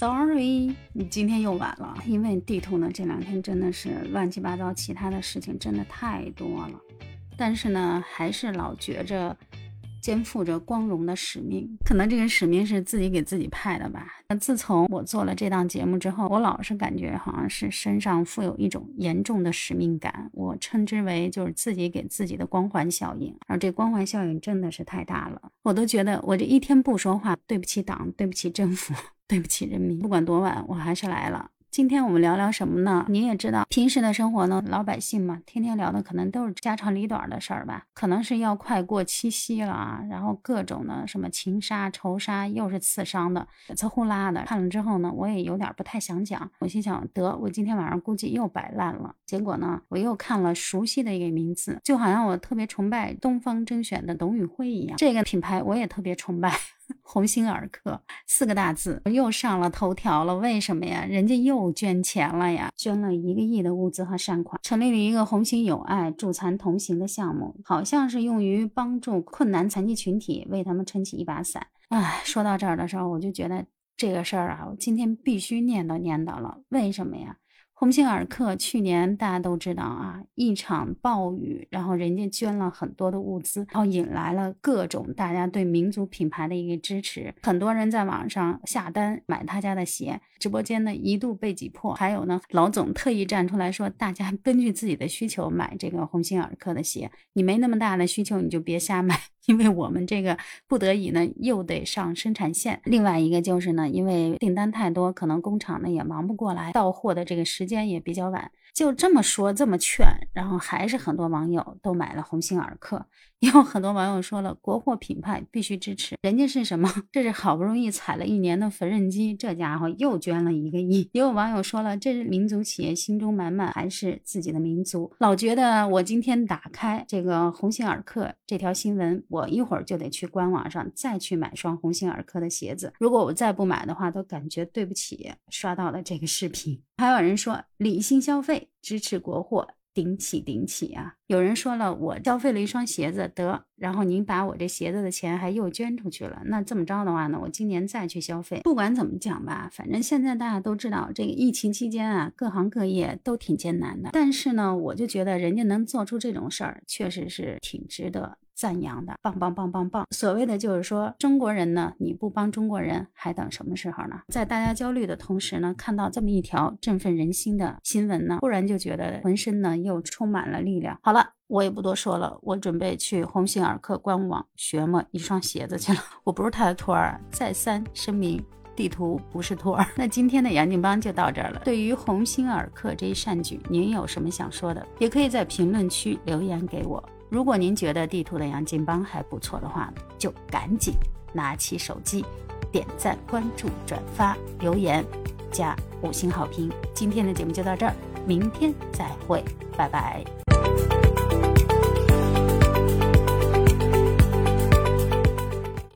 Sorry，你今天又晚了，因为地图呢这两天真的是乱七八糟，其他的事情真的太多了。但是呢，还是老觉着肩负着光荣的使命，可能这个使命是自己给自己派的吧。那自从我做了这档节目之后，我老是感觉好像是身上负有一种严重的使命感，我称之为就是自己给自己的光环效应。而这光环效应真的是太大了，我都觉得我这一天不说话，对不起党，对不起政府。对不起，人民，不管多晚，我还是来了。今天我们聊聊什么呢？你也知道，平时的生活呢，老百姓嘛，天天聊的可能都是家长里短的事儿吧。可能是要快过七夕了啊，然后各种的什么情杀、仇杀，又是刺伤的，呲呼啦的。看了之后呢，我也有点不太想讲。我心想，得，我今天晚上估计又摆烂了。结果呢，我又看了熟悉的一个名字，就好像我特别崇拜东方甄选的董宇辉一样，这个品牌我也特别崇拜。鸿星尔克四个大字又上了头条了，为什么呀？人家又捐钱了呀，捐了一个亿的物资和善款，成立了一个鸿星友爱助残同行的项目，好像是用于帮助困难残疾群体，为他们撑起一把伞。哎，说到这儿的时候，我就觉得这个事儿啊，我今天必须念叨念叨了。为什么呀？鸿星尔克去年大家都知道啊，一场暴雨，然后人家捐了很多的物资，然后引来了各种大家对民族品牌的一个支持，很多人在网上下单买他家的鞋，直播间呢一度被挤破，还有呢老总特意站出来说，大家根据自己的需求买这个鸿星尔克的鞋，你没那么大的需求你就别瞎买。因为我们这个不得已呢，又得上生产线。另外一个就是呢，因为订单太多，可能工厂呢也忙不过来，到货的这个时间也比较晚。就这么说，这么劝，然后还是很多网友都买了鸿星尔克。也有很多网友说了，国货品牌必须支持。人家是什么？这是好不容易踩了一年的缝纫机，这家伙又捐了一个亿。也有网友说了，这是民族企业心中满满，还是自己的民族？老觉得我今天打开这个鸿星尔克这条新闻，我一会儿就得去官网上再去买双鸿星尔克的鞋子。如果我再不买的话，都感觉对不起刷到了这个视频。还有人说，理性消费，支持国货。顶起顶起啊！有人说了，我消费了一双鞋子，得，然后您把我这鞋子的钱还又捐出去了。那这么着的话呢，我今年再去消费。不管怎么讲吧，反正现在大家都知道，这个疫情期间啊，各行各业都挺艰难的。但是呢，我就觉得人家能做出这种事儿，确实是挺值得。赞扬的，棒棒棒棒棒！所谓的就是说，中国人呢，你不帮中国人，还等什么时候呢？在大家焦虑的同时呢，看到这么一条振奋人心的新闻呢，忽然就觉得浑身呢又充满了力量。好了，我也不多说了，我准备去鸿星尔克官网学么一双鞋子去了。我不是他的托儿，再三声明，地图不是托儿。那今天的杨静邦就到这儿了。对于鸿星尔克这一善举，您有什么想说的，也可以在评论区留言给我。如果您觉得地图的杨金邦还不错的话，就赶紧拿起手机，点赞、关注、转发、留言，加五星好评。今天的节目就到这儿，明天再会，拜拜。